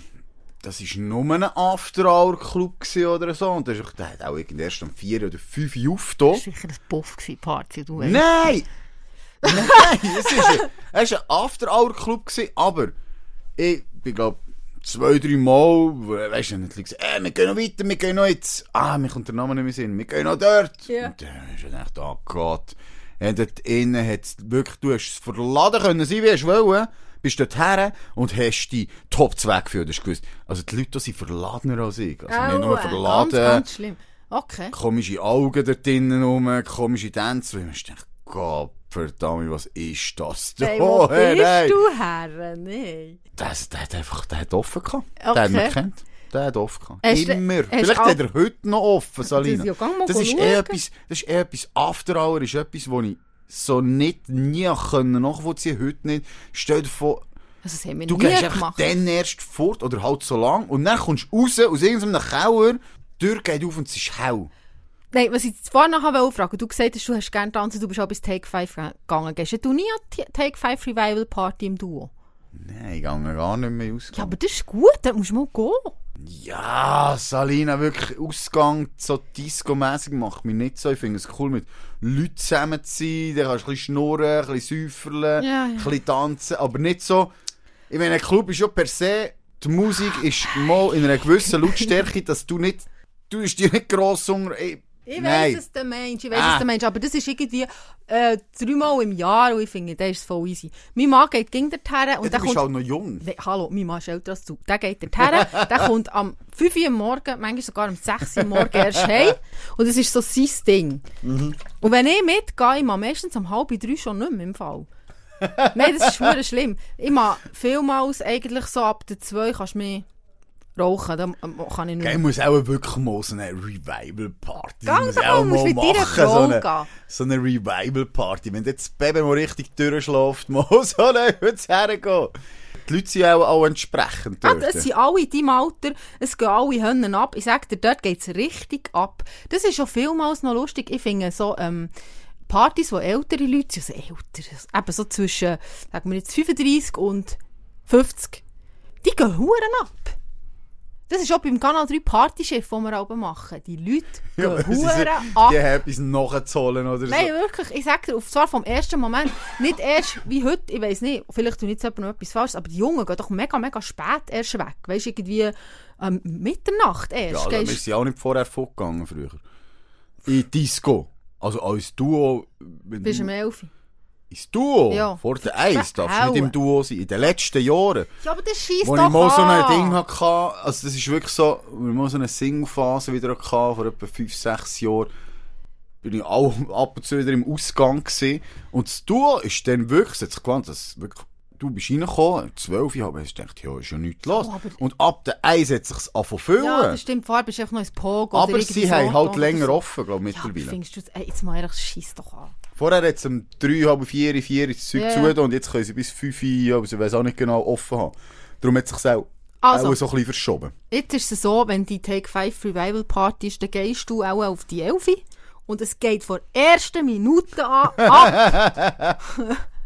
das war nur ein After-Hour-Club oder so. Und das ist, der hat auch irgendwie erst um 4 oder 5 Uhr aufgetan. Das war sicher ein Puff, gewesen, Party. Du weißt. Nein! Nein, es ist ein, es war ein After-Hour-Club, aber ich bin, glaube zwei, drei Mal, weißt du, nicht gesagt, äh, wir gehen noch weiter, wir gehen noch jetzt, ah, mir kommt der Name nicht mehr in, wir gehen noch dort. Ja. Und dann ist er echt, oh Gott. Ja, dort innen hat's wirklich, du hast es verladen können sein, wie du wollen, bist dort her und hast die Top 2 geführt, hast gewusst. Also die Leute, die sind verladener als ich. Also nicht nur Aua, verladen Ganz, ganz schlimm. Okay. komische Augen dort drinnen rum, komische Tänze. Und ich dachte, Gott verdammt, was ist das da? Hey, wo Hey, bist nein. du her? Nein. Das, der hat einfach, der hat offen gehabt. Okay. Der hat mich gekannt. Der hat offen gehabt. Hast Immer. hast Vielleicht hat er heute noch offen, Salina. ja, gang mal das ist eher etwas, das ist eher etwas, After Hour ist etwas, wo ich so nicht, nie können nachvollziehen, heute nicht. Stell dir vor, Also, haben wir du gehst einfach dann erst fort, oder halt so lang, und dann kommst du raus, aus irgendeinem Keller, die Tür geht auf und es ist hell. Nein, was ich vorhin noch wollte fragen, du gesagt hast, du hast gerne tanzen, du bist auch bis Take 5 gegangen. Gehst du nie an Take 5 Revival Party im Duo? Nein, ich gehe gar nicht mehr aus. Ja, aber das ist gut, da musst du mal gehen. Ja, Salina, wirklich Ausgang so Disco-mässig macht mich nicht so. Ich finde es cool, mit Leuten zusammen zu sein. Da kannst du ein bisschen schnurren, ein bisschen säuferle, Ja, ja. ein bisschen tanzen, aber nicht so. Ich meine, ein Club ist ja per se, die Musik ist mal in einer gewissen Lautstärke, dass du nicht, du bist dir nicht gross unter. Ey, Ich weiss es, der Mensch, ich weiss Ah. es, der Mensch, aber das ist irgendwie äh, dreimal im Jahr und ich finde, das ist voll easy. Mein Mann geht ging dorthin und Ja, der bist kommt... halt noch jung. Nee, hallo, mein Mann ist älter als du. Der geht dorthin, der kommt am 5 Uhr Morgen, manchmal sogar am 6 Uhr Morgen erst heim. Und das ist so sein Ding. Mhm. Und wenn ich mitgehe, ich mache meistens um halb drei schon nicht mehr im Fall. Nein, das ist schwer schlimm. Ich mache vielmals eigentlich so ab der 2 kannst du mich rauchen, dann ähm, kann ich nicht Ich muss auch wirklich mal so eine Revival-Party muss auch mal, musst mit machen. Frau So eine, gehen. so eine Revival-Party. Wenn jetzt das Baby mal richtig durchschläft, mal so eine jetzt hergehen. Die Leute sind auch, auch entsprechend dort. es sind alle in deinem Alter, es gehen alle Hünnen ab. Ich sag dir, dort geht es richtig ab. Das ist schon vielmals noch lustig. Ich finde so ähm, Partys, wo ältere Leute also älter, eben so zwischen, sagen wir jetzt 35 und 50, die gehen Huren ab. Das ist auch beim Kanal 3 Partyschiff, das wir oben machen. Die Leute Ja, gehen ab. Die haben etwas nachzuholen oder Nein, so. wirklich, ich sag dir, zwar vom ersten Moment, nicht erst wie heute, ich weiß nicht, vielleicht ich jetzt jemand noch etwas falsch, aber die Jungen gehen doch mega, mega spät erst weg. Weißt du, irgendwie ähm, Mitternacht erst. Ja, also wir gehst- sind auch nicht vorher fortgegangen früher. In Disco. Also als Duo. bist du- um 11 Ins Duo? Ja. Vor der Eis darfst du nicht im Duo sein. In den letzten Jahren. Ja, aber das schießt Wo doch ich mal so ein. Ding hatte, also das ist wirklich so, ich mal so eine Single-Phase wieder hatte, vor etwa 5, 6 Jahren, bin ich auch ab und zu wieder im Ausgang gewesen. Und das Duo ist dann wirklich, sich gewandt, dass wirklich, du bist reingekommen, 12 Jahre, aber ich dachte, ja, ist ja nichts los. Oh, und ab der Eis hat sich angefangen zu füllen. Ja, das stimmt, vorher bist du einfach noch ins Pogo aber sie haben halt länger so. offen, glaube ich, Ja, mittlerweile. findest du, ey, jetzt mal ehrlich, schieß doch an. Vorher hat es um 3, halb 4, 4 das Zeug Ja, zu und jetzt können sie bis 5 Uhr, aber sie weiß auch nicht genau offen haben. Darum hat es sich auch Also, auch so ein bisschen verschoben. jetzt ist es so, wenn die Take 5 Revival Party ist, dann gehst du auch auf die Elfi. Und es geht von der ersten Minute an ab.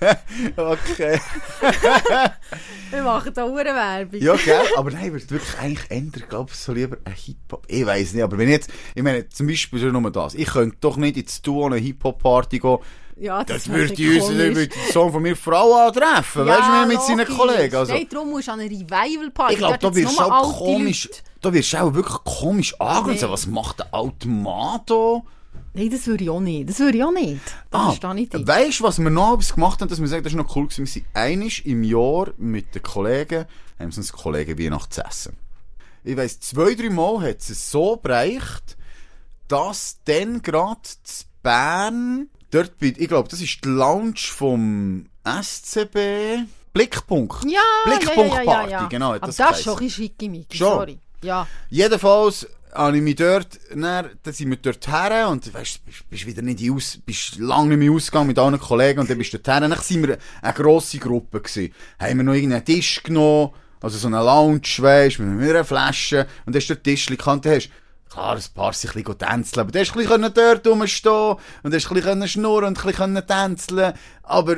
Okay. Wir machen da eine Werbung. Ja, gell? Aber nein, würde wirklich eigentlich ändern, glaube ich, so lieber ein Hip-Hop. Ich weiss nicht, aber wenn jetzt, ich meine, zum Beispiel schon nur das. Ich könnte doch nicht ins Duo eine Hip-Hop-Party gehen. Ja, Das wäre würde den Sohn von mir Frau antreffen. weißt du, mit seinen. Kollegen. Also, Nein, darum musst du an eine Revival Party. ich glaube, da wirst du auch komisch, da wirst du auch wirklich komisch angeschaut. Nee. Was macht der Automato? Nein, das würde ich auch nicht. Das würde ich auch nicht. Da verstehe ich dich. weißt du, was wir noch gemacht haben, dass wir sagen, das ist noch cool gewesen? Wir sind einisch im Jahr mit den Kollegen, haben wir uns Kollegen Weihnachtsessen. Ich weiss, zwei, drei Mal hat es so bereicht, dass dann gerade zu Bern, dort bei, ich glaube, das ist die Lounge vom SCB, Blickpunkt. Ja, Blickpunkt ja, ja, ja, Party, ja. genau, hat Aber das das ist schon ein bisschen schickimicki, sorry. Ja. Jedenfalls habe ich mich dort, dann, dann sind wir dort her und weißt, bist, bist wieder nicht aus, bist lange nicht mehr ausgegangen mit allen Kollegen und dann bist du dort her. Dann sind wir eine grosse Gruppe gewesen. Haben wir noch irgendeinen Tisch genommen, also so eine Lounge, weisst, mit einer Flasche und dann hast du dort Tischchen gekannt, hast Klar, ein paar sind ein bisschen tänzeln, aber du hast ein bisschen dort rumstehen und hast ein bisschen schnurren und ein bisschen tänzeln aber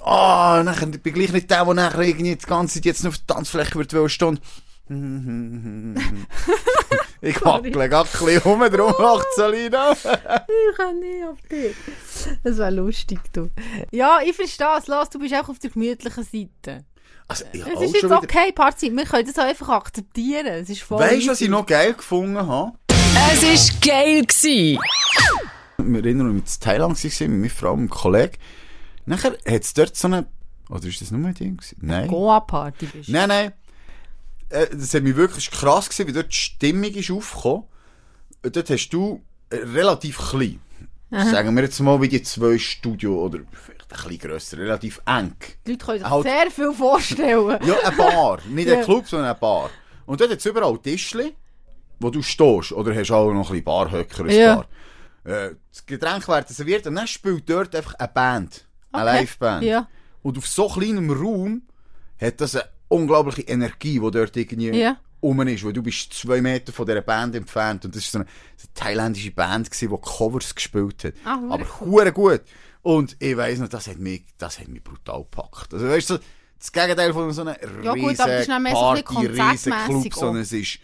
Ah, nachher bin ich gleich nicht der, der nachher irgendwie die ganze Zeit jetzt noch auf der Tanzfläche wird wollen stehen. ich wackle gerade ein bisschen rum, darum macht Salina. Ich kann nicht auf dich. Das wäre lustig, du. Ja, ich verstehe es. Lass, du bist auch auf der gemütlichen Seite. Also, ich Es ist jetzt okay, Party. Wir können das auch einfach akzeptieren. Es ist voll Weißt du, was ich noch geil gefunden habe? Es war geil. Gewesen. Wir erinnern uns, in Thailand waren, mit meiner Frau und einem Kollegen. Nachher hat es dort so eine... Oder ist das nur ein Ding? gewesen? Nein. Goa-Party bist. Nein, nein. Äh, Das hat mich wirklich krass gesehen, wie dort die Stimmung ist aufgekommen. Dort hast du äh, relativ klein. Sagen wir jetzt mal wie die zwei Studio oder vielleicht ein bisschen grösser, relativ eng. Die Leute können sich Halt- sehr viel vorstellen. Ja, ein Bar. Nicht ein. Club, sondern ein Bar. Und dort hat es überall Tischchen, wo du stehst. Oder hast auch noch ein bisschen Barhöcker, ein Ja. Bar. Äh, das Getränk wird serviert und dann spielt dort einfach eine Band. Eine Okay. Live-Band. Ja. Und auf so kleinem Raum hat das eine unglaubliche Energie, die dort irgendwie Ja. rum ist. Weil du bist zwei Meter von dieser Band entfernt. Und das war so eine, eine thailändische Band, gewesen, die Covers gespielt hat. Hure Aber hure gut. Und ich weiss noch, das hat mich, das hat mich brutal gepackt. Also weißt du, das Gegenteil von so einer Ja, riesen gut, so ein Party, bisschen riesen Club, sondern es ist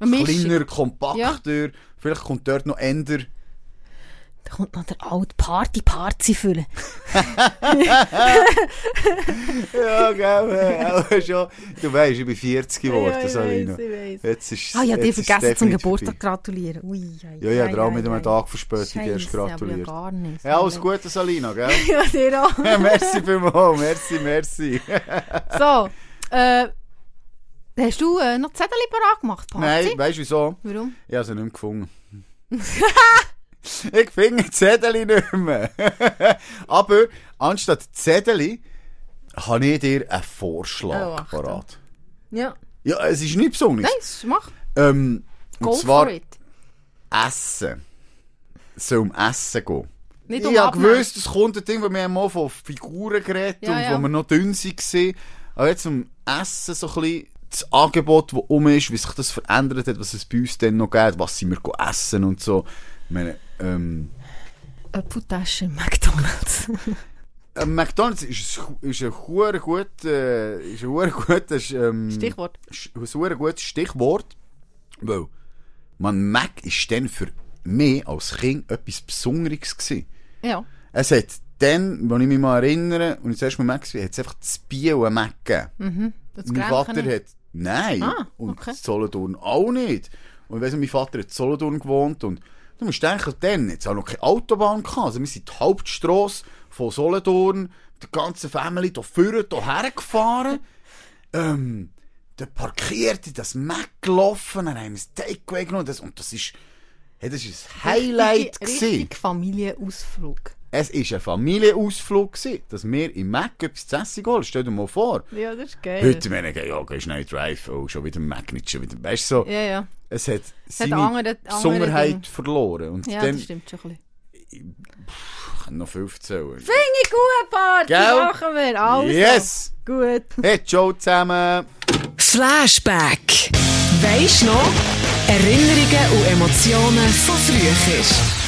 kleiner, kompakter. Vielleicht kommt dort noch Ender. Da kommt noch der alte Party-Party füllen. Ja, gell, schon. Du weißt, ich bin 40 geworden, Ja, weiss. Jetzt ist Ah, ja, dir vergessen zum Geburtstag vorbei. gratulieren. Ui, ja, Ja, ja, darum mit einem Tag Verspätung erst gratuliert. Ja, gar nicht. Ja, alles Gute, Salina, gell? Ja, dir auch. Ja, merci vielmals, merci, merci. So, äh, hast du äh, noch Zettel parat gemacht, Party? Nein, weißt du wieso? Warum? Ich habe sie nicht mehr gefunden. Ich finde die Zettel nicht mehr. Aber anstatt Zettel habe ich dir einen Oh, Vorschlag Achtung. parat. Ja. Ja, es ist nicht Besonderes. Nein, mach. Ähm, Go und zwar. Essen. Es soll um Essen gehen. Nicht ich um habe Abnehmen. gewusst, es kommt ein Ding, wo wir haben mal von Figuren geredet Ja, und ja. wo wir noch dünn waren. Aber jetzt um Essen so ein bisschen das Angebot, das um ist, wie sich das verändert hat, was es bei uns dann noch gibt, was sind wir essen und so. Meine, ähm, Apfeltasche im McDonalds. äh, McDonalds ist, ein- ist ein hure gut, äh, ist ein gutes, ähm, Stichwort. Ein gutes Stichwort, weil man Mac ist dann für mich als Kind etwas Besonderes gewesen. Ja. Es hat dann, wenn ich mich mal erinnere, und ich zuerst mal Mac war, hat es einfach das Biel einen Mac gegeben. Mhm. Das mein Vater nicht. hat, nein, Ah, und okay. Solothurn auch nicht. Und ich weiss, noch, mein Vater hat in Solothurn gewohnt und du musst denken, dann, jetzt auch noch keine Autobahn gehabt, also wir sind die Hauptstrasse von Solothurn, die ganze Family hier vorne, hier hergefahren, ähm, da parkiert, in das gelaufen, dann haben wir das Takeaway genommen, das, und das ist, hey, das ist ein Highlight Richtig, richtig Familienausflug. Es war ein Familienausflug, gewesen, dass wir im Mac etwas zu essen holen. Stell dir mal vor. Ja, das ist geil. Heute, wenn ich ja, geh schnell drive, oh, schon wieder Mac, nicht schon wieder. Weißt du, so, Ja, ja. es hat seine andere- andere Besonderheit Dinge. verloren. Und Ja, dann, das stimmt schon ein bisschen. ich kann noch 15. Finde ich gut, Party. Gell? Machen wir. Also. Yes! Gut. Hey, ciao zusammen! Flashback. Weisst noch? Erinnerungen und Emotionen von früher.